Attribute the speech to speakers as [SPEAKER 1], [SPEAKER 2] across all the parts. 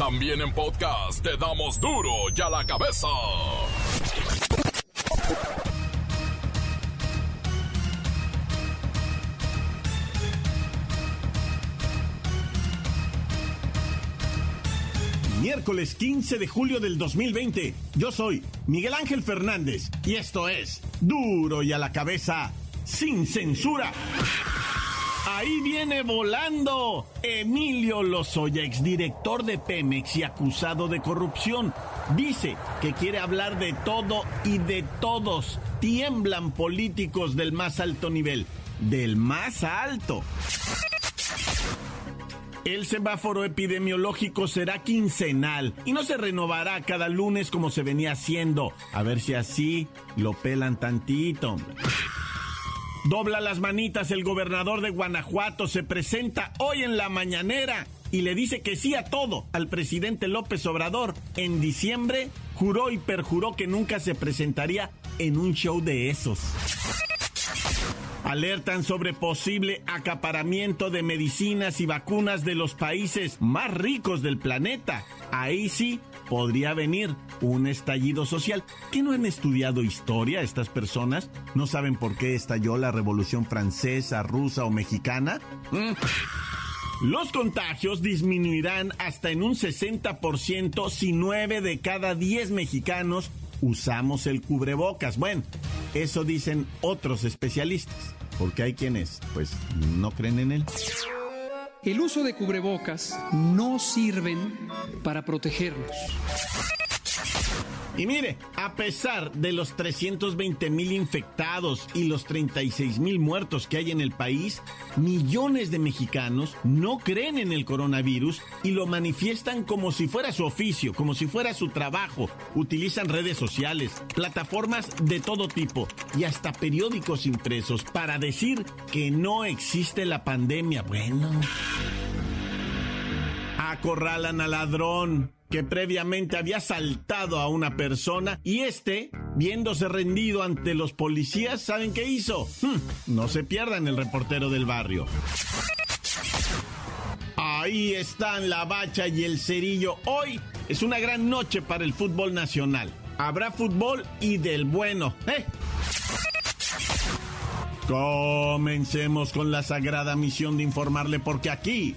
[SPEAKER 1] También en podcast te damos duro y a la cabeza.
[SPEAKER 2] Miércoles 15 de julio del 2020. Yo soy Miguel Ángel Fernández y esto es Duro y a la cabeza sin censura. Ahí viene volando Emilio Lozoya, exdirector de Pemex y acusado de corrupción. Dice que quiere hablar de todo y de todos. Tiemblan políticos del más alto nivel. Del más alto. El semáforo epidemiológico será quincenal y no se renovará cada lunes como se venía haciendo. A ver si así lo pelan tantito. Dobla las manitas el gobernador de Guanajuato, se presenta hoy en la mañanera y le dice que sí a todo al presidente López Obrador. En diciembre juró y perjuró que nunca se presentaría en un show de esos. Alertan sobre posible acaparamiento de medicinas y vacunas de los países más ricos del planeta. Ahí sí podría venir un estallido social. ¿Qué no han estudiado historia estas personas? ¿No saben por qué estalló la Revolución Francesa, Rusa o Mexicana? Mm. Los contagios disminuirán hasta en un 60% si 9 de cada 10 mexicanos usamos el cubrebocas. Bueno, eso dicen otros especialistas, porque hay quienes pues no creen en él.
[SPEAKER 3] El uso de cubrebocas no sirven para protegernos.
[SPEAKER 2] Y mire, a pesar de los 320 mil infectados y los 36 mil muertos que hay en el país, millones de mexicanos no creen en el coronavirus y lo manifiestan como si fuera su oficio, como si fuera su trabajo. Utilizan redes sociales, plataformas de todo tipo y hasta periódicos impresos para decir que no existe la pandemia. Bueno. Acorralan al ladrón que previamente había saltado a una persona y este, viéndose rendido ante los policías, ¿saben qué hizo? Hmm, no se pierdan el reportero del barrio. Ahí están la bacha y el cerillo. Hoy es una gran noche para el fútbol nacional. Habrá fútbol y del bueno. ¿eh? Comencemos con la sagrada misión de informarle porque aquí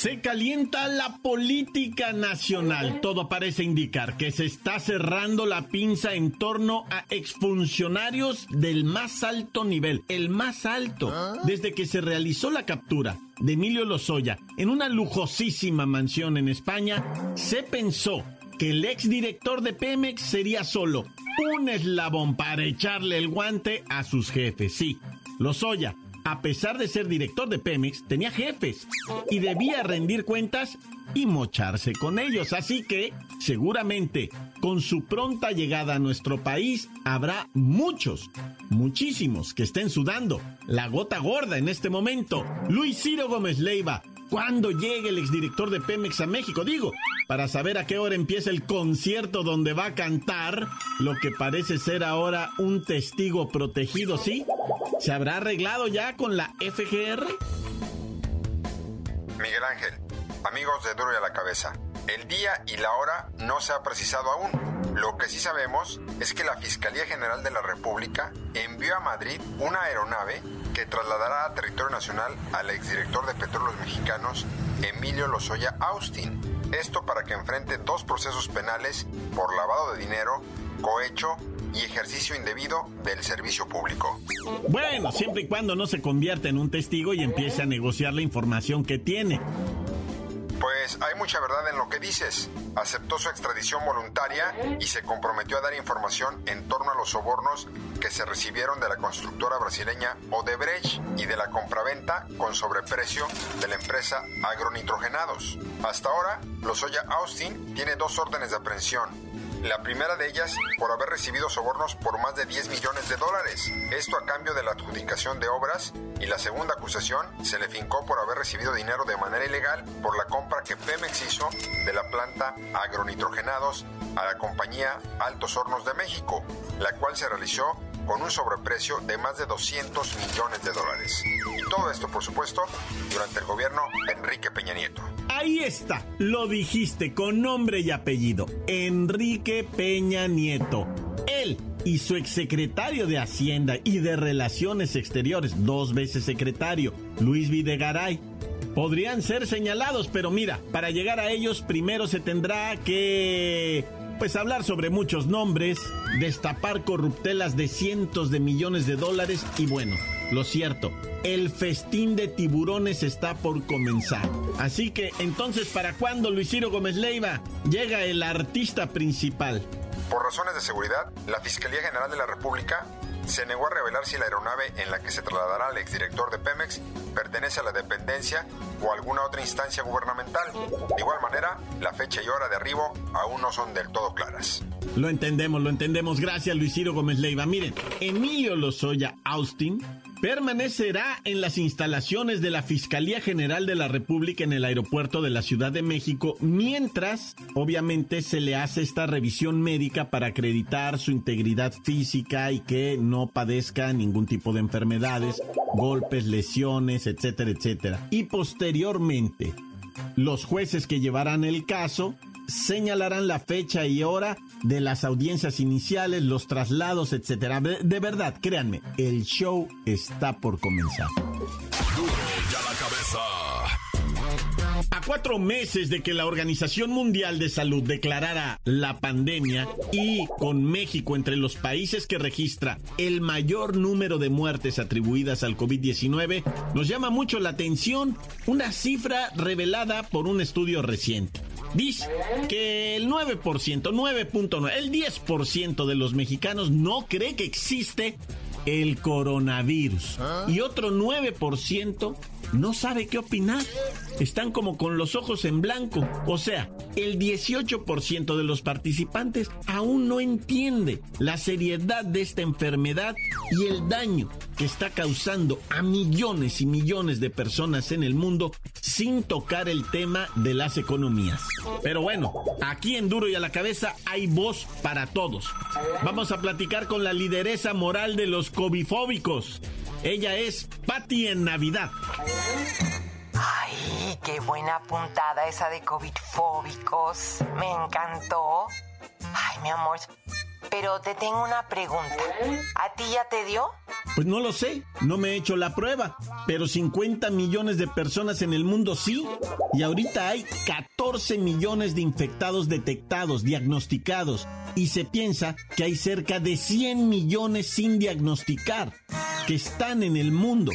[SPEAKER 2] Se calienta la política nacional. Todo parece indicar que se está cerrando la pinza en torno a exfuncionarios del más alto nivel, el más alto, desde que se realizó la captura de Emilio Lozoya en una lujosísima mansión en España, se pensó que el exdirector de Pemex sería solo un eslabón para echarle el guante a sus jefes. Sí, Lozoya a pesar de ser director de Pemex, tenía jefes y debía rendir cuentas y mocharse con ellos. Así que, seguramente, con su pronta llegada a nuestro país, habrá muchos, muchísimos que estén sudando la gota gorda en este momento. Luis Ciro Gómez Leiva, ¿cuándo llegue el exdirector de Pemex a México? Digo, para saber a qué hora empieza el concierto donde va a cantar lo que parece ser ahora un testigo protegido, ¿sí? ¿Se habrá arreglado ya con la FGR?
[SPEAKER 4] Miguel Ángel, amigos de Duro y a la Cabeza, el día y la hora no se ha precisado aún. Lo que sí sabemos es que la Fiscalía General de la República envió a Madrid una aeronave que trasladará a territorio nacional al exdirector de Petróleos Mexicanos, Emilio Lozoya Austin. Esto para que enfrente dos procesos penales por lavado de dinero, cohecho y ejercicio indebido del servicio público.
[SPEAKER 2] Bueno, siempre y cuando no se convierta en un testigo y empiece a negociar la información que tiene.
[SPEAKER 4] Pues hay mucha verdad en lo que dices. Aceptó su extradición voluntaria y se comprometió a dar información en torno a los sobornos que se recibieron de la constructora brasileña Odebrecht y de la compraventa con sobreprecio de la empresa Agronitrogenados. Hasta ahora, Lozoya Austin tiene dos órdenes de aprehensión la primera de ellas por haber recibido sobornos por más de 10 millones de dólares, esto a cambio de la adjudicación de obras, y la segunda acusación se le fincó por haber recibido dinero de manera ilegal por la compra que Pemex hizo de la planta agronitrogenados a la compañía Altos Hornos de México, la cual se realizó con un sobreprecio de más de 200 millones de dólares. Todo esto, por supuesto, durante el gobierno de Enrique Peña Nieto.
[SPEAKER 2] Ahí está, lo dijiste con nombre y apellido, Enrique Peña Nieto. Él y su exsecretario de Hacienda y de Relaciones Exteriores, dos veces secretario, Luis Videgaray, podrían ser señalados, pero mira, para llegar a ellos primero se tendrá que pues hablar sobre muchos nombres, destapar corruptelas de cientos de millones de dólares y bueno, lo cierto, el festín de tiburones está por comenzar. Así que entonces, ¿para cuándo Luis Ciro Gómez Leiva llega el artista principal?
[SPEAKER 4] Por razones de seguridad, la Fiscalía General de la República se negó a revelar si la aeronave en la que se trasladará el exdirector de Pemex pertenece a la dependencia o alguna otra instancia gubernamental. De igual manera, la fecha y hora de arribo aún no son del todo claras.
[SPEAKER 2] Lo entendemos, lo entendemos. Gracias, Luis Ciro Gómez Leiva. Miren, Emilio Lozoya Austin permanecerá en las instalaciones de la Fiscalía General de la República en el aeropuerto de la Ciudad de México, mientras obviamente se le hace esta revisión médica para acreditar su integridad física y que no padezca ningún tipo de enfermedades, golpes, lesiones, etcétera, etcétera. Y posteriormente, los jueces que llevarán el caso señalarán la fecha y hora de las audiencias iniciales, los traslados, etcétera. De, verdad, créanme, el show está por comenzar.
[SPEAKER 1] la cabeza.
[SPEAKER 2] Cuatro meses de que la Organización Mundial de Salud declarara la pandemia y con México entre los países que registra el mayor número de muertes atribuidas al COVID-19, nos llama mucho la atención una cifra revelada por un estudio reciente. Dice que el 9%, 9.9, el 10% de los mexicanos no cree que existe el coronavirus. Y otro 9% no sabe qué opinar. Están como con los ojos en blanco. O sea, el 18% de los participantes aún no entiende la seriedad de esta enfermedad y el daño que está causando a millones y millones de personas en el mundo sin tocar el tema de las economías. Pero bueno, aquí en Duro y a la cabeza hay voz para todos. Vamos a platicar con la lideresa moral de los covifóbicos. Ella es Patty en Navidad.
[SPEAKER 5] Ay, qué buena puntada esa de COVID fóbicos. Me encantó. Ay, mi amor. Pero te tengo una pregunta. ¿A ti ya te dio?
[SPEAKER 2] Pues no lo sé, no me he hecho la prueba, pero 50 millones de personas en el mundo sí, y ahorita hay 14 millones de infectados detectados, diagnosticados, y se piensa que hay cerca de 100 millones sin diagnosticar, que están en el mundo.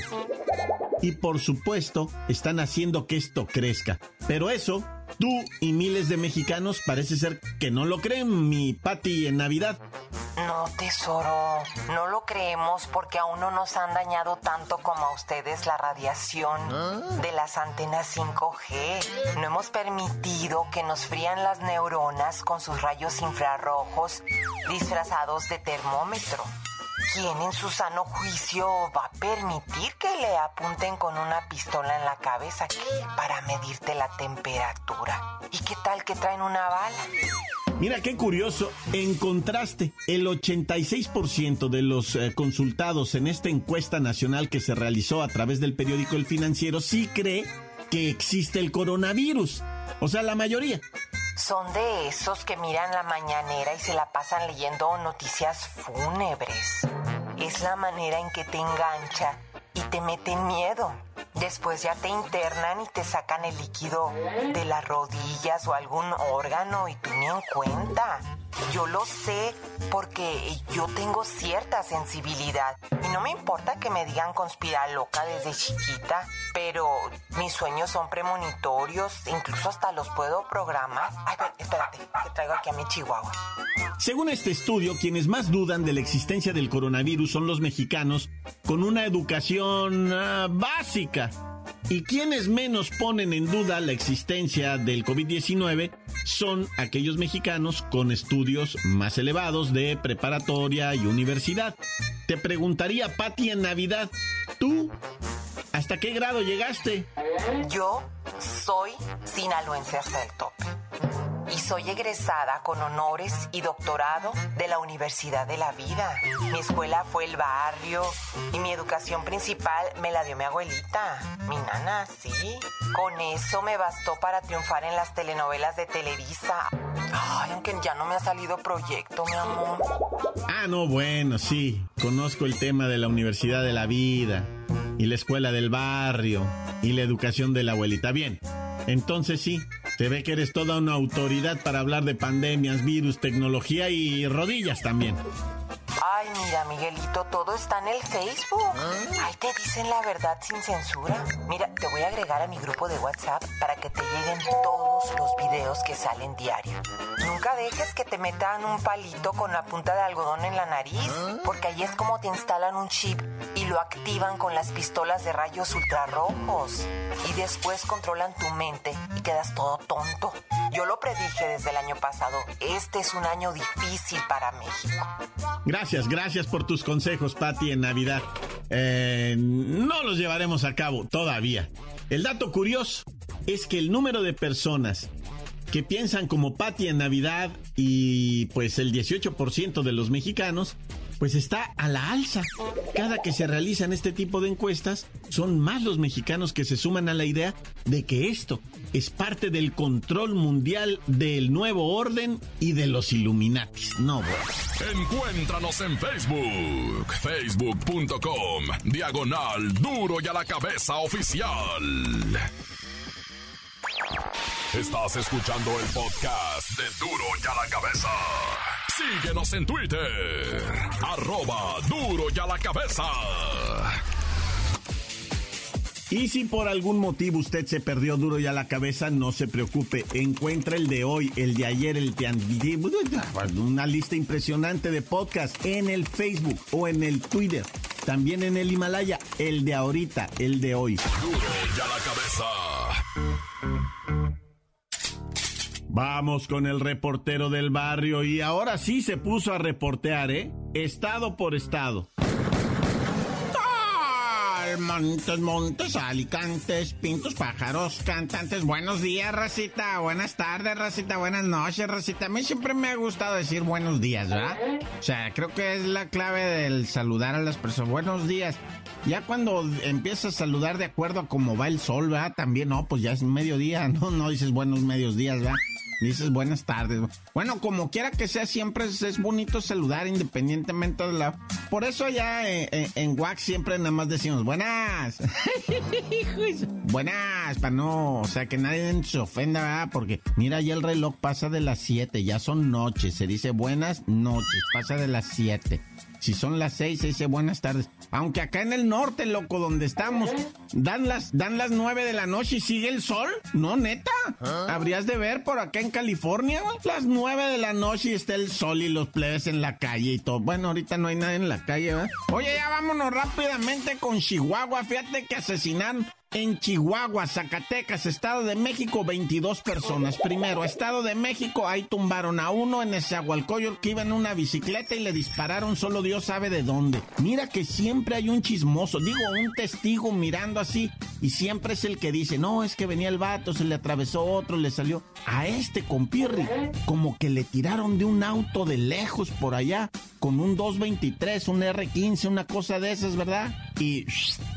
[SPEAKER 2] Y por supuesto, están haciendo que esto crezca. Pero eso Tú y miles de mexicanos parece ser que no lo creen, mi Patty, en Navidad.
[SPEAKER 5] No, tesoro, no lo creemos porque aún no nos han dañado tanto como a ustedes la radiación ¿Ah? de las antenas 5G. No hemos permitido que nos frían las neuronas con sus rayos infrarrojos disfrazados de termómetro. ¿Quién en su sano juicio va a permitir que le apunten con una pistola en la cabeza para medirte la temperatura? ¿Y qué tal que traen una bala?
[SPEAKER 2] Mira qué curioso, en contraste, el 86% de los eh, consultados en esta encuesta nacional que se realizó a través del periódico El Financiero sí cree que existe el coronavirus. O sea, la mayoría.
[SPEAKER 5] Son de esos que miran la mañanera y se la pasan leyendo noticias fúnebres. Es la manera en que te engancha y te meten miedo. Después ya te internan y te sacan el líquido de las rodillas o algún órgano y tú ni en cuenta. Yo lo sé porque yo tengo cierta sensibilidad y no me importa que me digan conspirar loca desde chiquita, pero mis sueños son premonitorios, incluso hasta los puedo programar. Ay, espérate, que traigo aquí a mi chihuahua.
[SPEAKER 2] Según este estudio, quienes más dudan de la existencia del coronavirus son los mexicanos con una educación uh, básica. Y quienes menos ponen en duda la existencia del COVID-19 son aquellos mexicanos con estudios más elevados de preparatoria y universidad. Te preguntaría, Patti, en Navidad, ¿tú hasta qué grado llegaste?
[SPEAKER 5] Yo soy sinaloense hasta el tope y soy egresada con honores y doctorado de la Universidad de la Vida. Mi escuela fue el barrio y mi educación principal me la dio mi abuelita, mi nana, sí. Con eso me bastó para triunfar en las telenovelas de Televisa. Ay, aunque ya no me ha salido proyecto, mi amor.
[SPEAKER 2] Ah, no, bueno, sí. Conozco el tema de la Universidad de la Vida y la escuela del barrio y la educación de la abuelita. Bien, entonces sí, se ve que eres toda una autoridad para hablar de pandemias, virus, tecnología y rodillas también.
[SPEAKER 5] Ay, mira, Miguelito, todo está en el Facebook. Ahí te dicen la verdad sin censura. Mira, te voy a agregar a mi grupo de WhatsApp para que te lleguen todos los videos que salen diario. Nunca dejes que te metan un palito con la punta de algodón en la nariz, porque ahí es como te instalan un chip y lo activan con las pistolas de rayos ultrarrojos. Y después controlan tu mente y quedas todo tonto. Yo lo predije desde el año pasado. Este es un año difícil para México.
[SPEAKER 2] Gracias, gracias por tus consejos, Patti, en Navidad. Eh, no los llevaremos a cabo todavía. El dato curioso es que el número de personas que piensan como Patti en Navidad y pues el 18% de los mexicanos pues está a la alza. Cada que se realizan este tipo de encuestas, son más los mexicanos que se suman a la idea de que esto es parte del control mundial del nuevo orden y de los Illuminatis. No.
[SPEAKER 1] Encuéntranos en Facebook, facebook.com, diagonal duro y a la cabeza oficial. Estás escuchando el podcast de duro y a la cabeza. Síguenos en Twitter. Arroba duro y a la cabeza.
[SPEAKER 2] Y si por algún motivo usted se perdió duro y a la cabeza, no se preocupe. Encuentra el de hoy, el de ayer, el de una lista impresionante de podcasts en el Facebook o en el Twitter. También en el Himalaya, el de ahorita, el de hoy.
[SPEAKER 1] Duro y a la cabeza.
[SPEAKER 2] Vamos con el reportero del barrio y ahora sí se puso a reportear, ¿eh? Estado por estado. Montes, montes, alicantes, pintos, pájaros, cantantes. Buenos días, racita. Buenas tardes, racita. Buenas noches, racita. A mí siempre me ha gustado decir buenos días, ¿verdad? O sea, creo que es la clave del saludar a las personas. Buenos días. Ya cuando empiezas a saludar de acuerdo a cómo va el sol, ¿verdad? También, no, pues ya es mediodía, ¿no? No dices buenos medios días, ¿verdad? Dices buenas tardes. Bueno, como quiera que sea, siempre es, bonito saludar independientemente de la... Por eso ya en, en, Wax siempre nada más decimos buenas. buenas, para no... O sea, que nadie se ofenda, ¿verdad? Porque mira, ya el reloj pasa de las 7, ya son noches. Se dice buenas noches, pasa de las 7. Si son las seis, se dice buenas tardes. Aunque acá en el norte, loco, donde estamos, dan las, dan las nueve de la noche y sigue el sol. No, neta. Habrías de ver por acá en California, las nueve de la noche y está el sol y los plebes en la calle y todo. Bueno, ahorita no hay nadie en la calle, ¿verdad? Oye, ya vámonos rápidamente con Chihuahua. Fíjate que asesinaron en Chihuahua, Zacatecas, Estado de México, 22 personas. Primero, Estado de México, ahí tumbaron a uno en ese agualcoyo que iba en una bicicleta y le dispararon, solo Dios sabe de dónde. Mira que siempre hay un chismoso, digo, un testigo mirando así, y siempre es el que dice, no, es que venía el vato, se le atravesó otro, le salió. A este compirri, como que le tiraron de un auto de lejos por allá, con un 223, un R15, una cosa de esas, ¿verdad? Y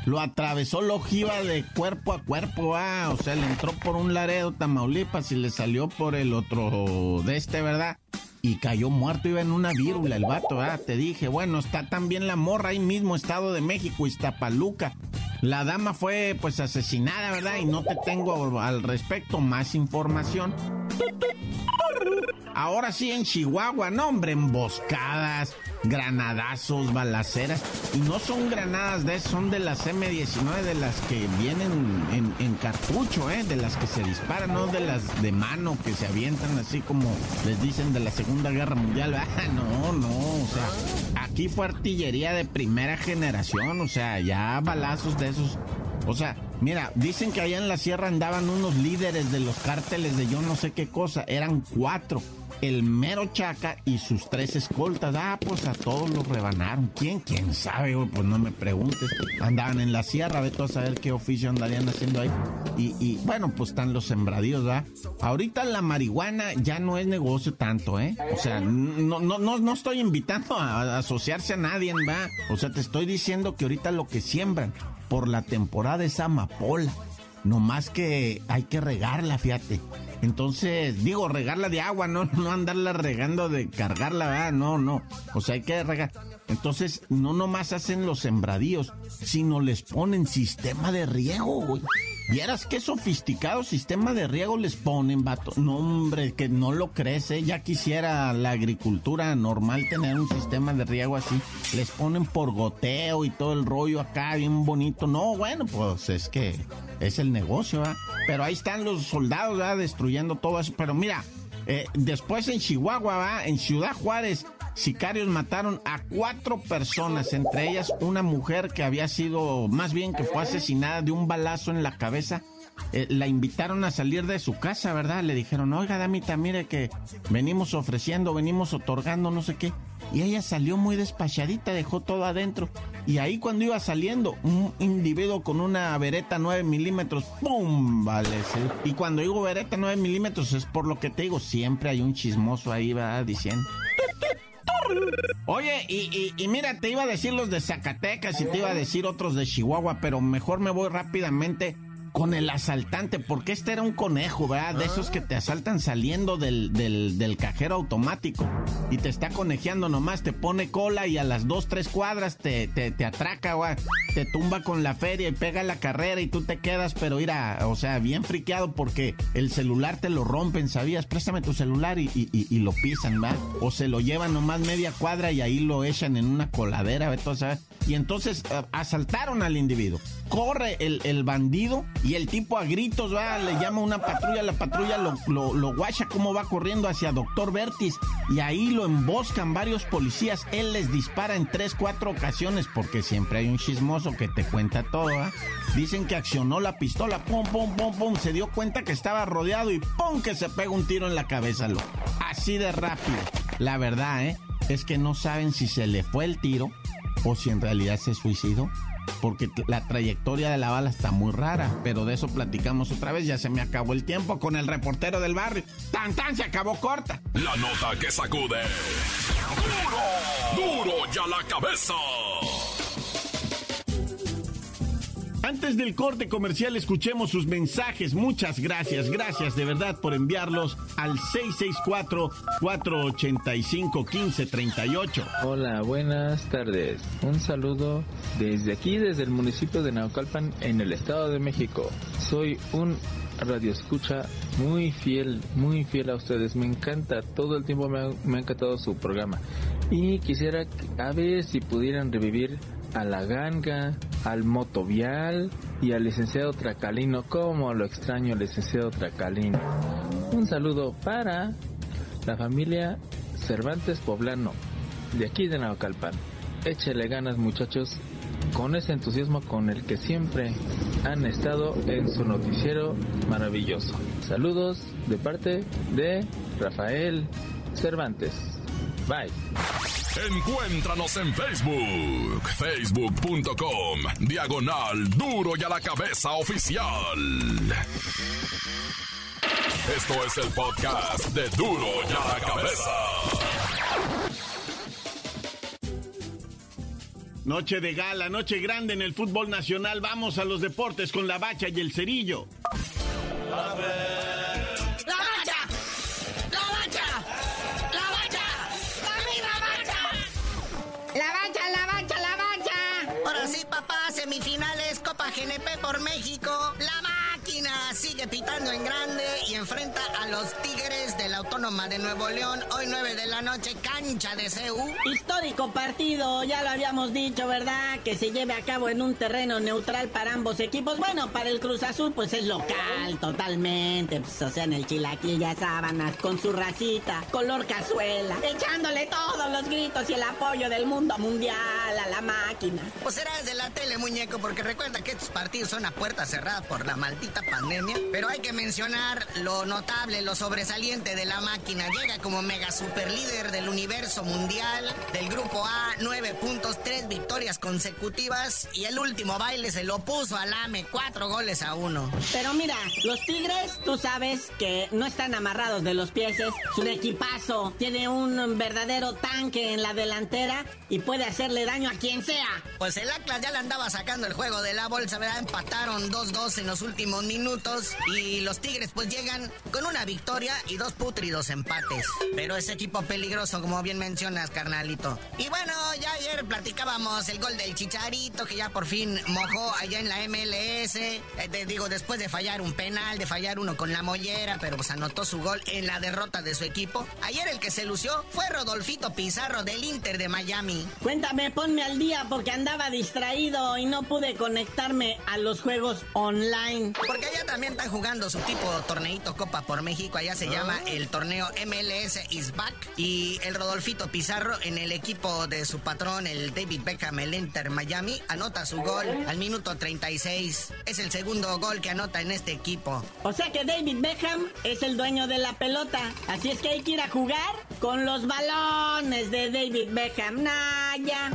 [SPEAKER 2] lo atravesó la ojiva de cuerpo a cuerpo, ah, o sea, le entró por un Laredo, Tamaulipas, y le salió por el otro de este, ¿verdad? Y cayó muerto, iba en una vírula el vato, ah, te dije, bueno, está también la morra ahí mismo, Estado de México, Iztapaluca. La dama fue pues asesinada, ¿verdad? Y no te tengo al respecto más información. Ahora sí en Chihuahua, no hombre, emboscadas, granadazos, balaceras. Y no son granadas de son de las M19, de las que vienen en, cartucho, ¿eh? De las que se disparan, no de las de mano que se avientan así como les dicen de la Segunda Guerra Mundial. No, no, o sea, aquí fue artillería de primera generación, o sea, ya balazos de esos. O sea, mira, dicen que allá en la sierra andaban unos líderes de los cárteles de yo no sé qué cosa, eran cuatro el mero Chaca y sus tres escoltas. Ah, pues a todos los rebanaron. ¿Quién? ¿Quién sabe? Pues no me preguntes. Andaban en la sierra, vete a saber qué oficio andarían haciendo ahí. Y, bueno, pues están los sembradíos, ¿verdad? Ahorita la marihuana ya no es negocio tanto, ¿eh? O sea, no, no, no, no estoy invitando a, asociarse a nadie, ¿va? O sea, te estoy diciendo que ahorita lo que siembran por la temporada es amapola. No más que hay que regarla, fíjate. Entonces, digo, regarla de agua, no, no andarla regando de cargarla, ¿verdad? No, no. O sea, hay que regar. Entonces, no nomás hacen los sembradíos, sino les ponen sistema de riego, güey. Vieras qué sofisticado sistema de riego les ponen, vato. No, hombre, que no lo crece. Ya quisiera la agricultura normal tener un sistema de riego así. Les ponen por goteo y todo el rollo acá, bien bonito. No, bueno, pues es que es el negocio, ¿verdad? Pero ahí están los soldados, ¿verdad? Destruyendo todo eso. Pero mira, eh, después en Chihuahua, ¿verdad? En Ciudad Juárez sicarios mataron a cuatro personas, entre ellas una mujer que había sido, más bien que fue asesinada de un balazo en la cabeza. Eh, la invitaron a salir de su casa, ¿verdad? Le dijeron, oiga, damita, mire que venimos ofreciendo, venimos otorgando, no sé qué. Y ella salió muy despachadita, dejó todo adentro. Y ahí cuando iba saliendo, un individuo con una vereta 9 milímetros, ¡pum! Vale, Y cuando digo vereta 9 milímetros es por lo que te digo, siempre hay un chismoso ahí, va diciendo. Oye, y, y, mira, te iba a decir los de Zacatecas y te iba a decir otros de Chihuahua, pero mejor me voy rápidamente con el asaltante, porque este era un conejo, ¿verdad? De esos que te asaltan saliendo del, del, cajero automático y te está conejeando nomás, te pone cola y a las dos, tres cuadras te, te, atraca, güey. Te tumba con la feria y pega la carrera y tú te quedas, pero mira, o sea, bien friqueado porque el celular te lo rompen, ¿sabías? Préstame tu celular y, y, lo pisan, ¿va? O se lo llevan nomás media cuadra y ahí lo echan en una coladera, ¿ves? Y entonces eh, asaltaron al individuo. Corre el, el bandido y el tipo a gritos va, le llama una patrulla, la patrulla lo, lo, guacha como va corriendo hacia Doctor Vertis y ahí lo emboscan varios policías. Él les dispara en tres, cuatro ocasiones porque siempre hay un chismoso que te cuenta todo. ¿ah? Dicen que accionó la pistola, pum, pum, pum, pum, se dio cuenta que estaba rodeado y pum, que se pega un tiro en la cabeza. Lo. Así de rápido. La verdad, ¿eh? Es que no saben si se le fue el tiro o si en realidad se suicidó porque la trayectoria de la bala está muy rara, pero de eso platicamos otra vez, ya se me acabó el tiempo con el reportero del barrio. Tan tan se acabó corta.
[SPEAKER 1] La nota que sacude. Duro, duro ya la cabeza.
[SPEAKER 2] Antes del corte comercial escuchemos sus mensajes. Muchas gracias, gracias de verdad por enviarlos al 664-485-1538.
[SPEAKER 6] Hola, buenas tardes. Un saludo desde aquí, desde el municipio de Naucalpan, en el Estado de México. Soy un radio escucha muy fiel, muy fiel a ustedes. Me encanta, todo el tiempo me ha, me ha encantado su programa. Y quisiera a ver si pudieran revivir a la ganga, al motovial y al licenciado Tracalino. Como lo extraño, licenciado Tracalino. Un saludo para la familia Cervantes Poblano, de aquí de Naucalpan. Échele ganas, muchachos, con ese entusiasmo con el que siempre han estado en su noticiero maravilloso. Saludos de parte de Rafael Cervantes. Bye.
[SPEAKER 1] Encuéntranos en Facebook, facebook.com, diagonal duro y a la cabeza oficial. Esto es el podcast de duro y a la cabeza.
[SPEAKER 2] Noche de gala, noche grande en el fútbol nacional. Vamos a los deportes con la bacha y el cerillo.
[SPEAKER 7] GNP por México, sigue pitando en grande y enfrenta a los Tigres de la Autónoma de Nuevo León, hoy 9 de la noche, cancha de CEU.
[SPEAKER 8] Histórico partido, ya lo habíamos dicho, ¿verdad? Que se lleve a cabo en un terreno neutral para ambos equipos. Bueno, para el Cruz Azul, pues es local, totalmente. Pues, o sea, en el chilaquilla sábanas, con su racita, color cazuela, echándole todos los gritos y el apoyo del mundo mundial a la máquina.
[SPEAKER 7] Pues será desde la tele, muñeco, porque recuerda que estos partidos son a puerta cerrada por la maldita pandemia. Pero hay que mencionar lo notable, lo sobresaliente de la máquina. Llega como mega super líder del universo mundial, del grupo A, nueve puntos, tres victorias consecutivas y el último baile se lo puso al AME, cuatro goles a uno.
[SPEAKER 8] Pero mira, los Tigres, tú sabes que no están amarrados de los pies, es un equipazo, tiene un verdadero tanque en la delantera y puede hacerle daño a quien sea.
[SPEAKER 7] Pues el Atlas ya le andaba sacando el juego de la bolsa, ¿verdad? Empataron 2-2 en los últimos minutos y los Tigres pues llegan con una victoria y dos putridos empates. Pero ese equipo peligroso, como bien mencionas, carnalito. Y bueno, ya ayer platicábamos el gol del Chicharito, que ya por fin mojó allá en la MLS. Eh, te digo, después de fallar un penal, de fallar uno con la mollera, pero pues anotó su gol en la derrota de su equipo. Ayer el que se lució fue Rodolfito Pizarro del Inter de Miami.
[SPEAKER 8] Cuéntame, ponme al día porque andaba distraído y no pude conectarme a los juegos online.
[SPEAKER 7] Porque allá también están jugando su tipo torneito Copa por México. Allá se llama ah. el torneo MLS is back. Y el Rodolfito Pizarro en el equipo de su patrón, el David Beckham, el Inter Miami, anota su gol al minuto 36. Es el segundo gol que anota en este equipo.
[SPEAKER 8] O sea que David Beckham es el dueño de la pelota. Así es que hay que ir a jugar con los balones de David Beckham. Naya.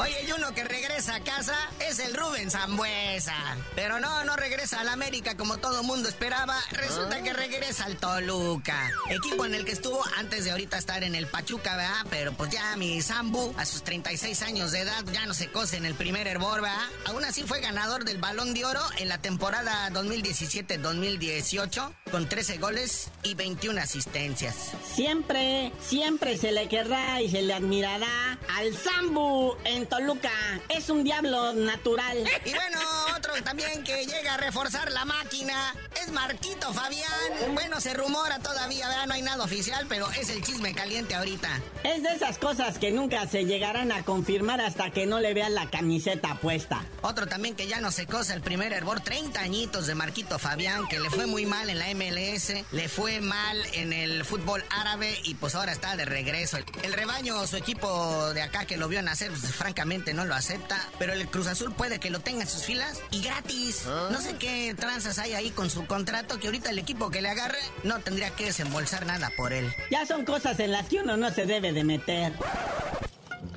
[SPEAKER 7] Oye, y uno que regresa a casa es el Rubén Zambuesa. Pero no, no regresa al América como todo mundo esperaba. Resulta que regresa al Toluca. Equipo en el que estuvo antes de ahorita estar en el Pachuca, ¿verdad? Pero pues ya mi Zambu, a sus 36 años de edad, ya no se cose en el primer hervor, ¿verdad? Aún así fue ganador del Balón de Oro en la temporada 2017-2018 con 13 goles y 21 asistencias.
[SPEAKER 8] Siempre, siempre se le querrá y se le admirará al Zambu en Toluca. Es un diablo natural.
[SPEAKER 7] también que llega a reforzar la máquina es Marquito Fabián. Bueno, se rumora todavía, ¿verdad? no hay nada oficial, pero es el chisme caliente ahorita.
[SPEAKER 8] Es de esas cosas que nunca se llegarán a confirmar hasta que no le vean la camiseta puesta.
[SPEAKER 7] Otro también que ya no se cosa el primer hervor, 30 añitos de Marquito Fabián, que le fue muy mal en la MLS, le fue mal en el fútbol árabe y pues ahora está de regreso. El rebaño, su equipo de acá que lo vio nacer, pues, francamente no lo acepta, pero el Cruz Azul puede que lo tenga en sus filas y gratis. ¿Ah? No sé qué tranzas hay ahí con su contrato que ahorita el equipo que le agarre no tendría que desembolsar nada por él.
[SPEAKER 8] Ya son cosas en las que uno no se debe de meter.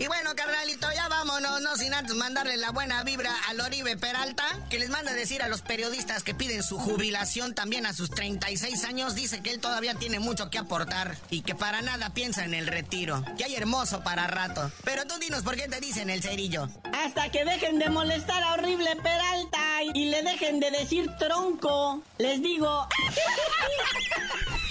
[SPEAKER 7] Y bueno, carnalito, ya vámonos, no sin antes mandarle la buena vibra al Oribe Peralta, que les manda decir a los periodistas que piden su jubilación también a sus 36 años, dice que él todavía tiene mucho que aportar y que para nada piensa en el retiro. Que hay hermoso para rato. Pero tú dinos por qué te dicen el cerillo.
[SPEAKER 8] Hasta que dejen de molestar a Horrible Peralta y le dejen de decir tronco. Les digo...